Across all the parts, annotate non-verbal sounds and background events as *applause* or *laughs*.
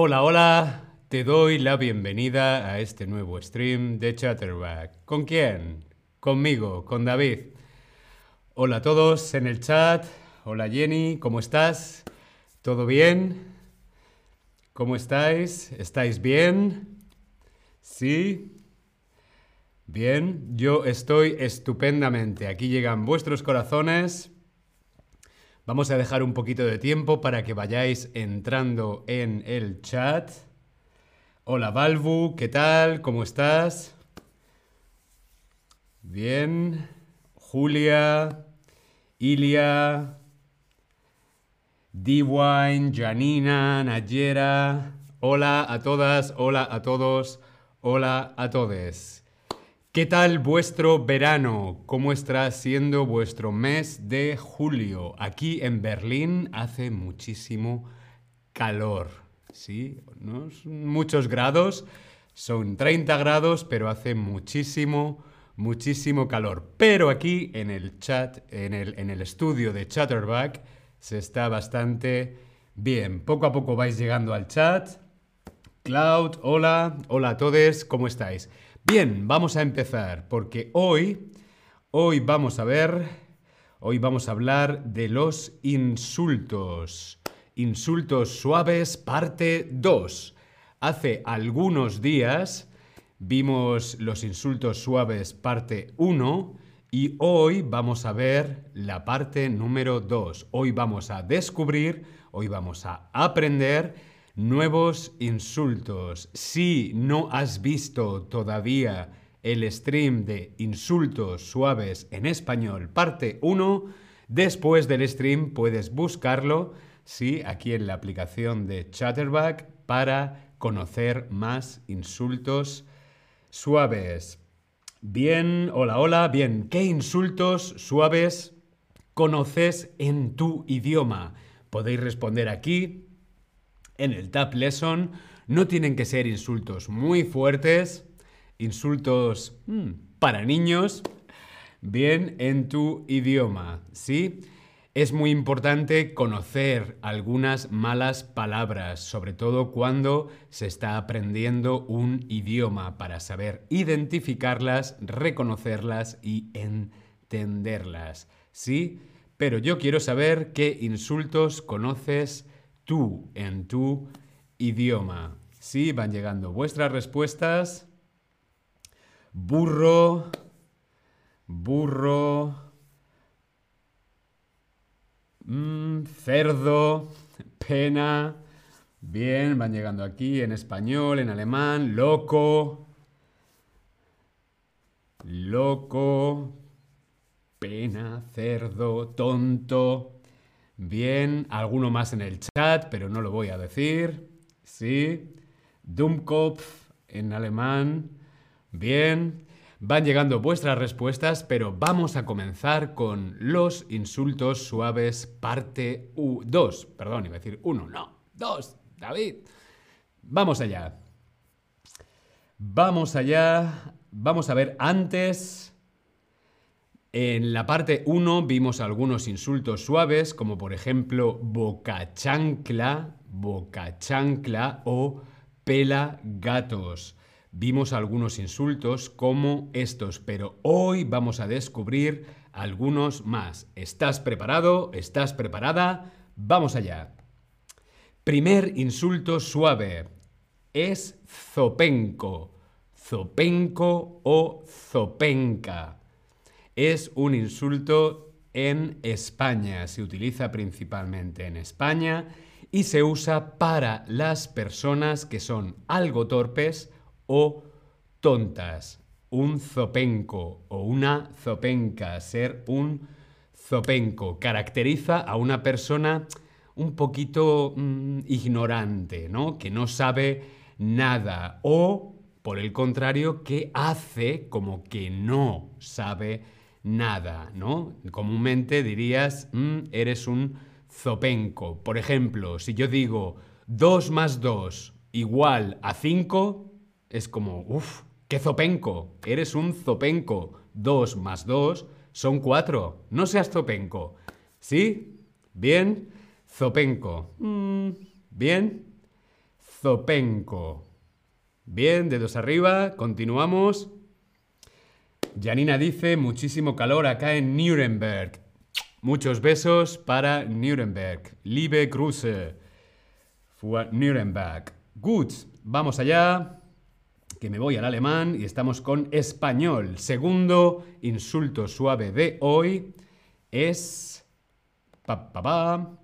Hola, hola. Te doy la bienvenida a este nuevo stream de Chatterback. ¿Con quién? Conmigo, con David. Hola a todos en el chat. Hola Jenny, ¿cómo estás? ¿Todo bien? ¿Cómo estáis? ¿Estáis bien? ¿Sí? Bien, yo estoy estupendamente. Aquí llegan vuestros corazones. Vamos a dejar un poquito de tiempo para que vayáis entrando en el chat. Hola Balbu, ¿qué tal? ¿Cómo estás? Bien. Julia, Ilia, Dwayne, Janina, Nayera. Hola a todas, hola a todos, hola a todos. ¿Qué tal vuestro verano? ¿Cómo está siendo vuestro mes de julio? Aquí en Berlín hace muchísimo calor. Sí, no muchos grados, son 30 grados, pero hace muchísimo, muchísimo calor. Pero aquí en el chat, en el, en el estudio de Chatterback, se está bastante bien. Poco a poco vais llegando al chat. Cloud, hola, hola a todos, ¿cómo estáis? Bien, vamos a empezar porque hoy, hoy vamos a ver, hoy vamos a hablar de los insultos. Insultos suaves, parte 2. Hace algunos días vimos los insultos suaves, parte 1. Y hoy vamos a ver la parte número 2. Hoy vamos a descubrir, hoy vamos a aprender Nuevos insultos. Si no has visto todavía el stream de insultos suaves en español, parte 1, después del stream puedes buscarlo, sí, aquí en la aplicación de Chatterback para conocer más insultos suaves. Bien, hola, hola, bien, ¿qué insultos suaves conoces en tu idioma? Podéis responder aquí en el Tap Lesson. No tienen que ser insultos muy fuertes, insultos mm, para niños, bien en tu idioma, ¿sí? Es muy importante conocer algunas malas palabras, sobre todo cuando se está aprendiendo un idioma, para saber identificarlas, reconocerlas y entenderlas. ¿Sí? Pero yo quiero saber qué insultos conoces tú en tu idioma. Sí, van llegando vuestras respuestas. Burro, burro, mm, cerdo, pena. Bien, van llegando aquí en español, en alemán, loco, loco, pena, cerdo, tonto. Bien, alguno más en el chat, pero no lo voy a decir. Sí. Dummkopf en alemán. Bien. Van llegando vuestras respuestas, pero vamos a comenzar con los insultos suaves parte 2. Perdón, iba a decir 1, no. 2, David. Vamos allá. Vamos allá. Vamos a ver antes en la parte 1 vimos algunos insultos suaves, como por ejemplo boca chancla, boca chancla o pela gatos. Vimos algunos insultos como estos, pero hoy vamos a descubrir algunos más. ¿Estás preparado? ¿Estás preparada? Vamos allá. Primer insulto suave es zopenco, zopenco o zopenca es un insulto en España. Se utiliza principalmente en España y se usa para las personas que son algo torpes o tontas. Un zopenco o una zopenca, ser un zopenco, caracteriza a una persona un poquito mm, ignorante, ¿no? Que no sabe nada o, por el contrario, que hace como que no sabe nada, ¿no? Comúnmente dirías, mm, eres un zopenco. Por ejemplo, si yo digo 2 más 2 igual a 5, es como, uff, qué zopenco, eres un zopenco. 2 más 2 son 4, no seas zopenco. ¿Sí? ¿Bien? Zopenco. Mm, ¿Bien? Zopenco. Bien, dedos arriba, continuamos. Janina dice, muchísimo calor acá en Nuremberg. Muchos besos para Nuremberg. Liebe Grüße. Für Nuremberg. Gut, vamos allá. Que me voy al alemán y estamos con español. Segundo insulto suave de hoy es... Pa, pa, pa,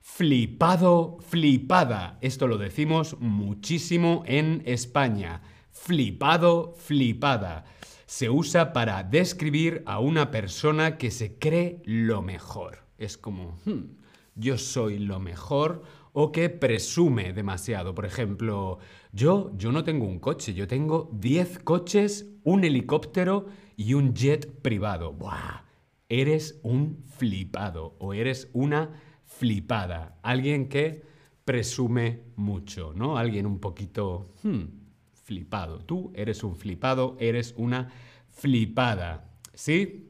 flipado, flipada. Esto lo decimos muchísimo en España. Flipado, flipada se usa para describir a una persona que se cree lo mejor. Es como, hmm, yo soy lo mejor o que presume demasiado. Por ejemplo, yo, yo no tengo un coche, yo tengo 10 coches, un helicóptero y un jet privado. ¡Buah! Eres un flipado o eres una flipada. Alguien que presume mucho, ¿no? Alguien un poquito... Hmm, flipado. Tú eres un flipado, eres una flipada. ¿Sí?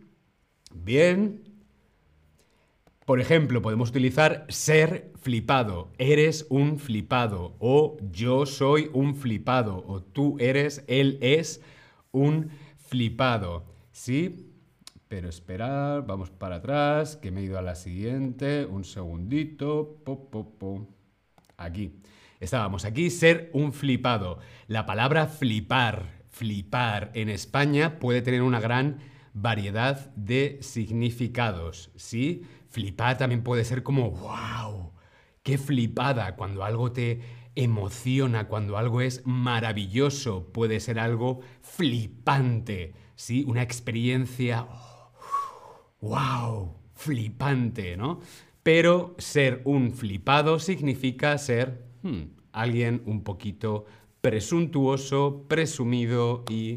Bien. Por ejemplo, podemos utilizar ser flipado. Eres un flipado. O yo soy un flipado. O tú eres, él es un flipado. ¿Sí? Pero esperar, vamos para atrás, que me he ido a la siguiente. Un segundito. Po, Aquí. Estábamos aquí, ser un flipado. La palabra flipar, flipar en España puede tener una gran variedad de significados, ¿sí? Flipar también puede ser como, wow, qué flipada, cuando algo te emociona, cuando algo es maravilloso, puede ser algo flipante, ¿sí? Una experiencia, wow, flipante, ¿no? Pero ser un flipado significa ser Hmm, alguien un poquito presuntuoso, presumido y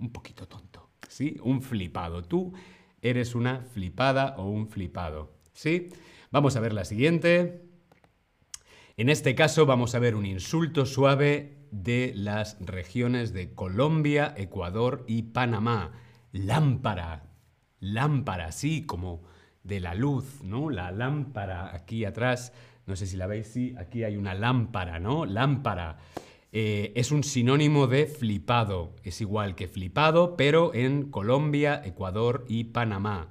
un poquito tonto. ¿Sí? Un flipado. Tú eres una flipada o un flipado. ¿Sí? Vamos a ver la siguiente. En este caso vamos a ver un insulto suave de las regiones de Colombia, Ecuador y Panamá. Lámpara. Lámpara, sí, como de la luz, ¿no? La lámpara aquí atrás no sé si la veis, sí, aquí hay una lámpara, ¿no? Lámpara. Eh, es un sinónimo de flipado. Es igual que flipado, pero en Colombia, Ecuador y Panamá.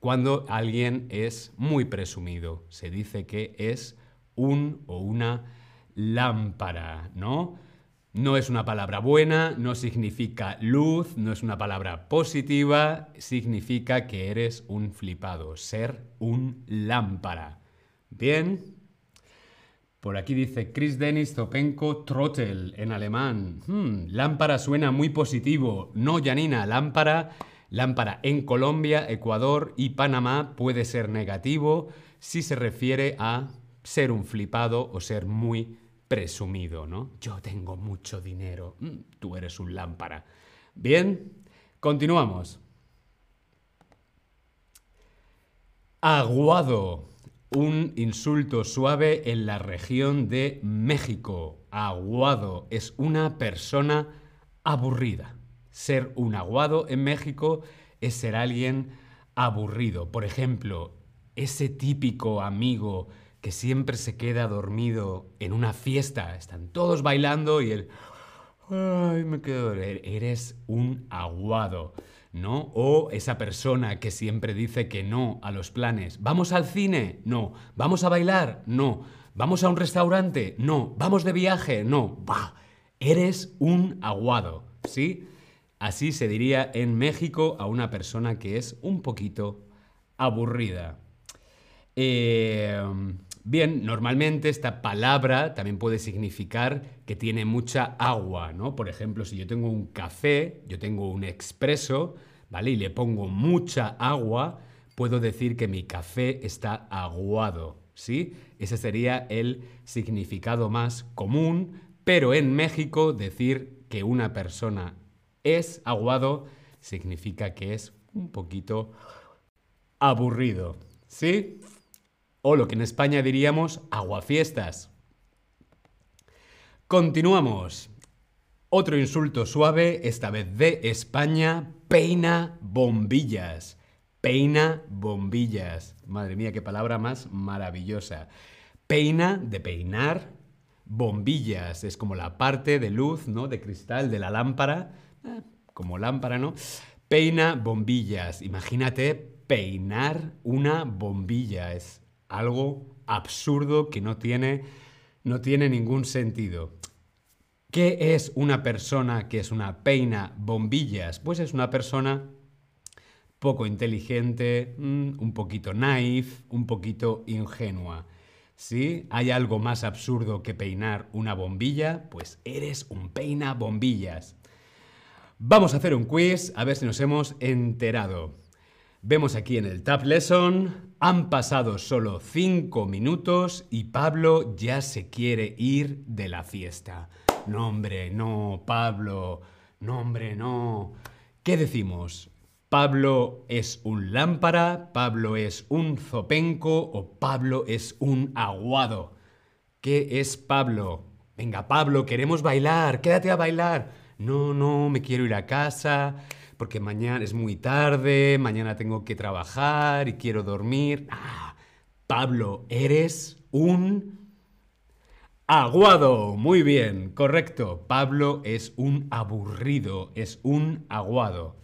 Cuando alguien es muy presumido, se dice que es un o una lámpara, ¿no? No es una palabra buena, no significa luz, no es una palabra positiva, significa que eres un flipado, ser un lámpara. Bien, por aquí dice Chris Dennis Zopenko Trottel en alemán. Hmm, lámpara suena muy positivo. No, Janina, lámpara, lámpara en Colombia, Ecuador y Panamá puede ser negativo si se refiere a ser un flipado o ser muy presumido, ¿no? Yo tengo mucho dinero. Hmm, tú eres un lámpara. Bien, continuamos. Aguado un insulto suave en la región de México. Aguado es una persona aburrida. Ser un aguado en México es ser alguien aburrido. Por ejemplo, ese típico amigo que siempre se queda dormido en una fiesta. Están todos bailando y él... Ay, me quedo... Eres un aguado. ¿No? O esa persona que siempre dice que no a los planes. ¿Vamos al cine? No. ¿Vamos a bailar? No. ¿Vamos a un restaurante? No. ¿Vamos de viaje? No. Bah, eres un aguado, ¿sí? Así se diría en México a una persona que es un poquito aburrida. Eh, bien, normalmente esta palabra también puede significar que tiene mucha agua, ¿no? Por ejemplo, si yo tengo un café, yo tengo un expreso, ¿vale? Y le pongo mucha agua, puedo decir que mi café está aguado, ¿sí? Ese sería el significado más común, pero en México decir que una persona es aguado significa que es un poquito aburrido, ¿sí? O lo que en España diríamos aguafiestas. Continuamos. Otro insulto suave, esta vez de España, peina bombillas. Peina bombillas. Madre mía, qué palabra más maravillosa. Peina de peinar, bombillas, es como la parte de luz, ¿no? De cristal de la lámpara, eh, como lámpara, ¿no? Peina bombillas. Imagínate peinar una bombilla, es algo absurdo que no tiene, no tiene ningún sentido. ¿Qué es una persona que es una peina bombillas? Pues es una persona poco inteligente, mm, un poquito naif, un poquito ingenua. ¿Sí? ¿Hay algo más absurdo que peinar una bombilla? Pues eres un peina bombillas. Vamos a hacer un quiz a ver si nos hemos enterado. Vemos aquí en el Tab Lesson, han pasado solo 5 minutos y Pablo ya se quiere ir de la fiesta. No, hombre, no, Pablo, no, hombre, no. ¿Qué decimos? Pablo es un lámpara, Pablo es un zopenco o Pablo es un aguado. ¿Qué es Pablo? Venga, Pablo, queremos bailar, quédate a bailar. No, no, me quiero ir a casa porque mañana es muy tarde, mañana tengo que trabajar y quiero dormir. Ah, Pablo, eres un aguado. Muy bien, correcto. Pablo es un aburrido, es un aguado.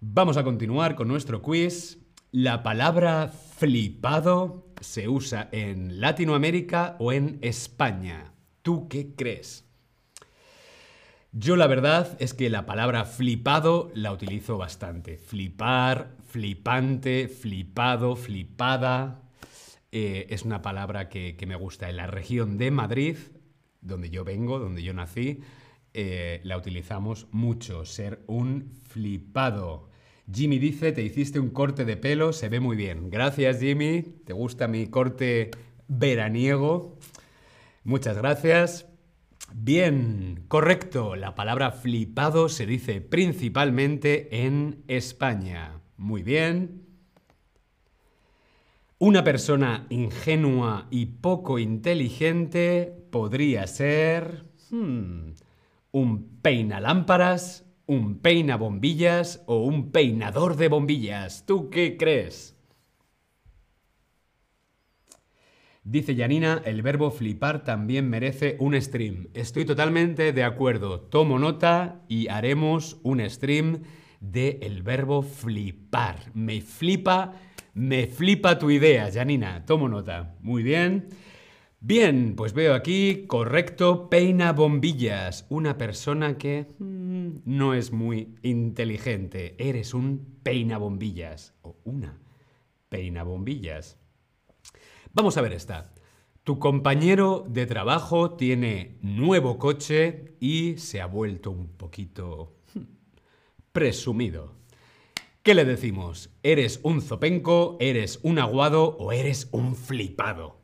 Vamos a continuar con nuestro quiz. La palabra flipado se usa en Latinoamérica o en España. ¿Tú qué crees? Yo la verdad es que la palabra flipado la utilizo bastante. Flipar, flipante, flipado, flipada. Eh, es una palabra que, me gusta. En la región de Madrid, donde yo vengo, donde yo nací, eh, la utilizamos mucho. Ser un flipado. Jimmy dice, te hiciste un corte de pelo, se ve muy bien. Gracias Jimmy, te gusta mi corte veraniego. Muchas gracias. Bien, correcto. La palabra flipado se dice principalmente en España. Muy bien. Una persona ingenua y poco inteligente podría ser... Hmm, un peinalámparas, un peina bombillas o un peinador de bombillas. ¿Tú qué crees? Dice Janina, el verbo flipar también merece un stream. Estoy totalmente de acuerdo. Tomo nota y haremos un stream del el verbo flipar. Me flipa, me flipa tu idea, Janina. Tomo nota. Muy bien. Bien, pues veo aquí, correcto, peina bombillas. Una persona que mm, no es muy inteligente. Eres un peina bombillas. O una peina bombillas. Vamos a ver esta. Tu compañero de trabajo tiene nuevo coche y se ha vuelto un poquito presumido. ¿Qué le decimos? ¿Eres un zopenco, eres un aguado o eres un flipado?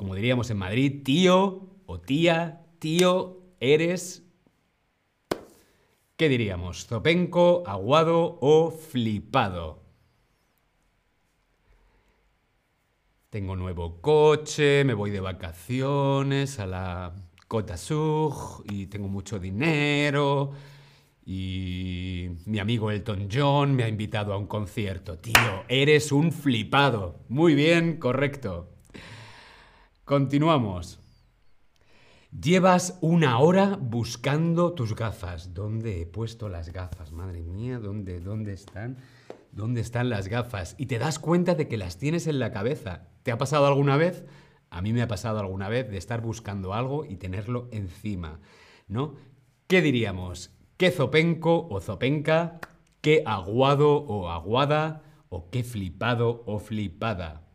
como diríamos en Madrid, tío o tía, tío, eres... ¿Qué diríamos? ¿Zopenco, aguado o flipado? Tengo nuevo coche, me voy de vacaciones a la Côte d'Azur y tengo mucho dinero y mi amigo Elton John me ha invitado a un concierto. Tío, eres un flipado. Muy bien, correcto. Continuamos. Llevas una hora buscando tus gafas. ¿Dónde he puesto las gafas? Madre mía, ¿dónde, dónde están? ¿Dónde están las gafas? Y te das cuenta de que las tienes en la cabeza. ¿Te ha pasado alguna vez? A mí me ha pasado alguna vez de estar buscando algo y tenerlo encima, ¿no? ¿Qué diríamos? ¿Qué zopenco o zopenca? ¿Qué aguado o aguada? ¿O qué flipado o flipada?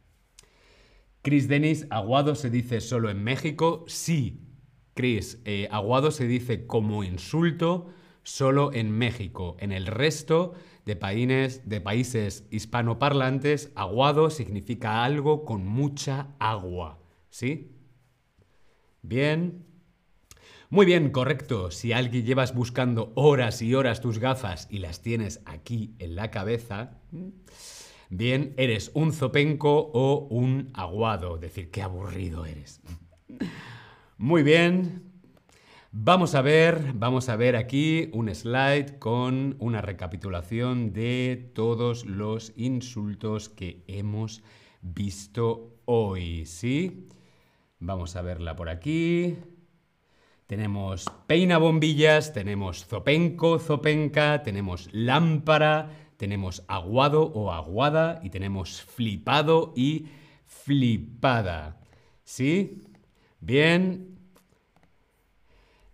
Chris Dennis, aguado se dice solo en México. Sí, Chris, eh, aguado se dice como insulto solo en México. En el resto de países, de países hispanoparlantes, aguado significa algo con mucha agua. ¿Sí? Bien. Muy bien, correcto. Si alguien llevas buscando horas y horas tus gafas y las tienes aquí en la cabeza, Bien, eres un zopenco o un aguado. Decir, qué aburrido eres. *laughs* Muy bien. Vamos a ver, vamos a ver aquí un slide con una recapitulación de todos los insultos que hemos visto hoy, ¿sí? Vamos a verla por aquí. Tenemos peina bombillas, tenemos zopenco, zopenca, tenemos lámpara, tenemos aguado o aguada y tenemos flipado y flipada. ¿Sí? Bien.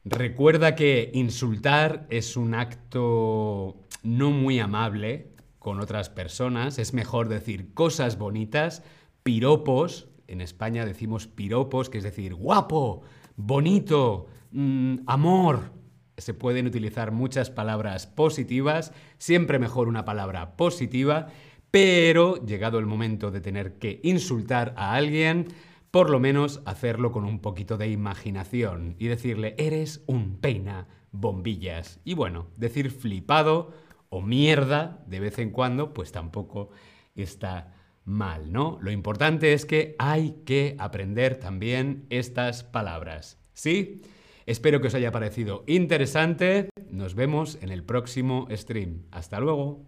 Recuerda que insultar es un acto no muy amable con otras personas. Es mejor decir cosas bonitas, piropos. En España decimos piropos, que es decir guapo, bonito, mm, amor. Se pueden utilizar muchas palabras positivas, siempre mejor una palabra positiva, pero llegado el momento de tener que insultar a alguien, por lo menos hacerlo con un poquito de imaginación y decirle, eres un peina bombillas. Y bueno, decir flipado o mierda de vez en cuando, pues tampoco está mal, ¿no? Lo importante es que hay que aprender también estas palabras. ¿Sí? Espero que os haya parecido interesante. Nos vemos en el próximo stream. Hasta luego.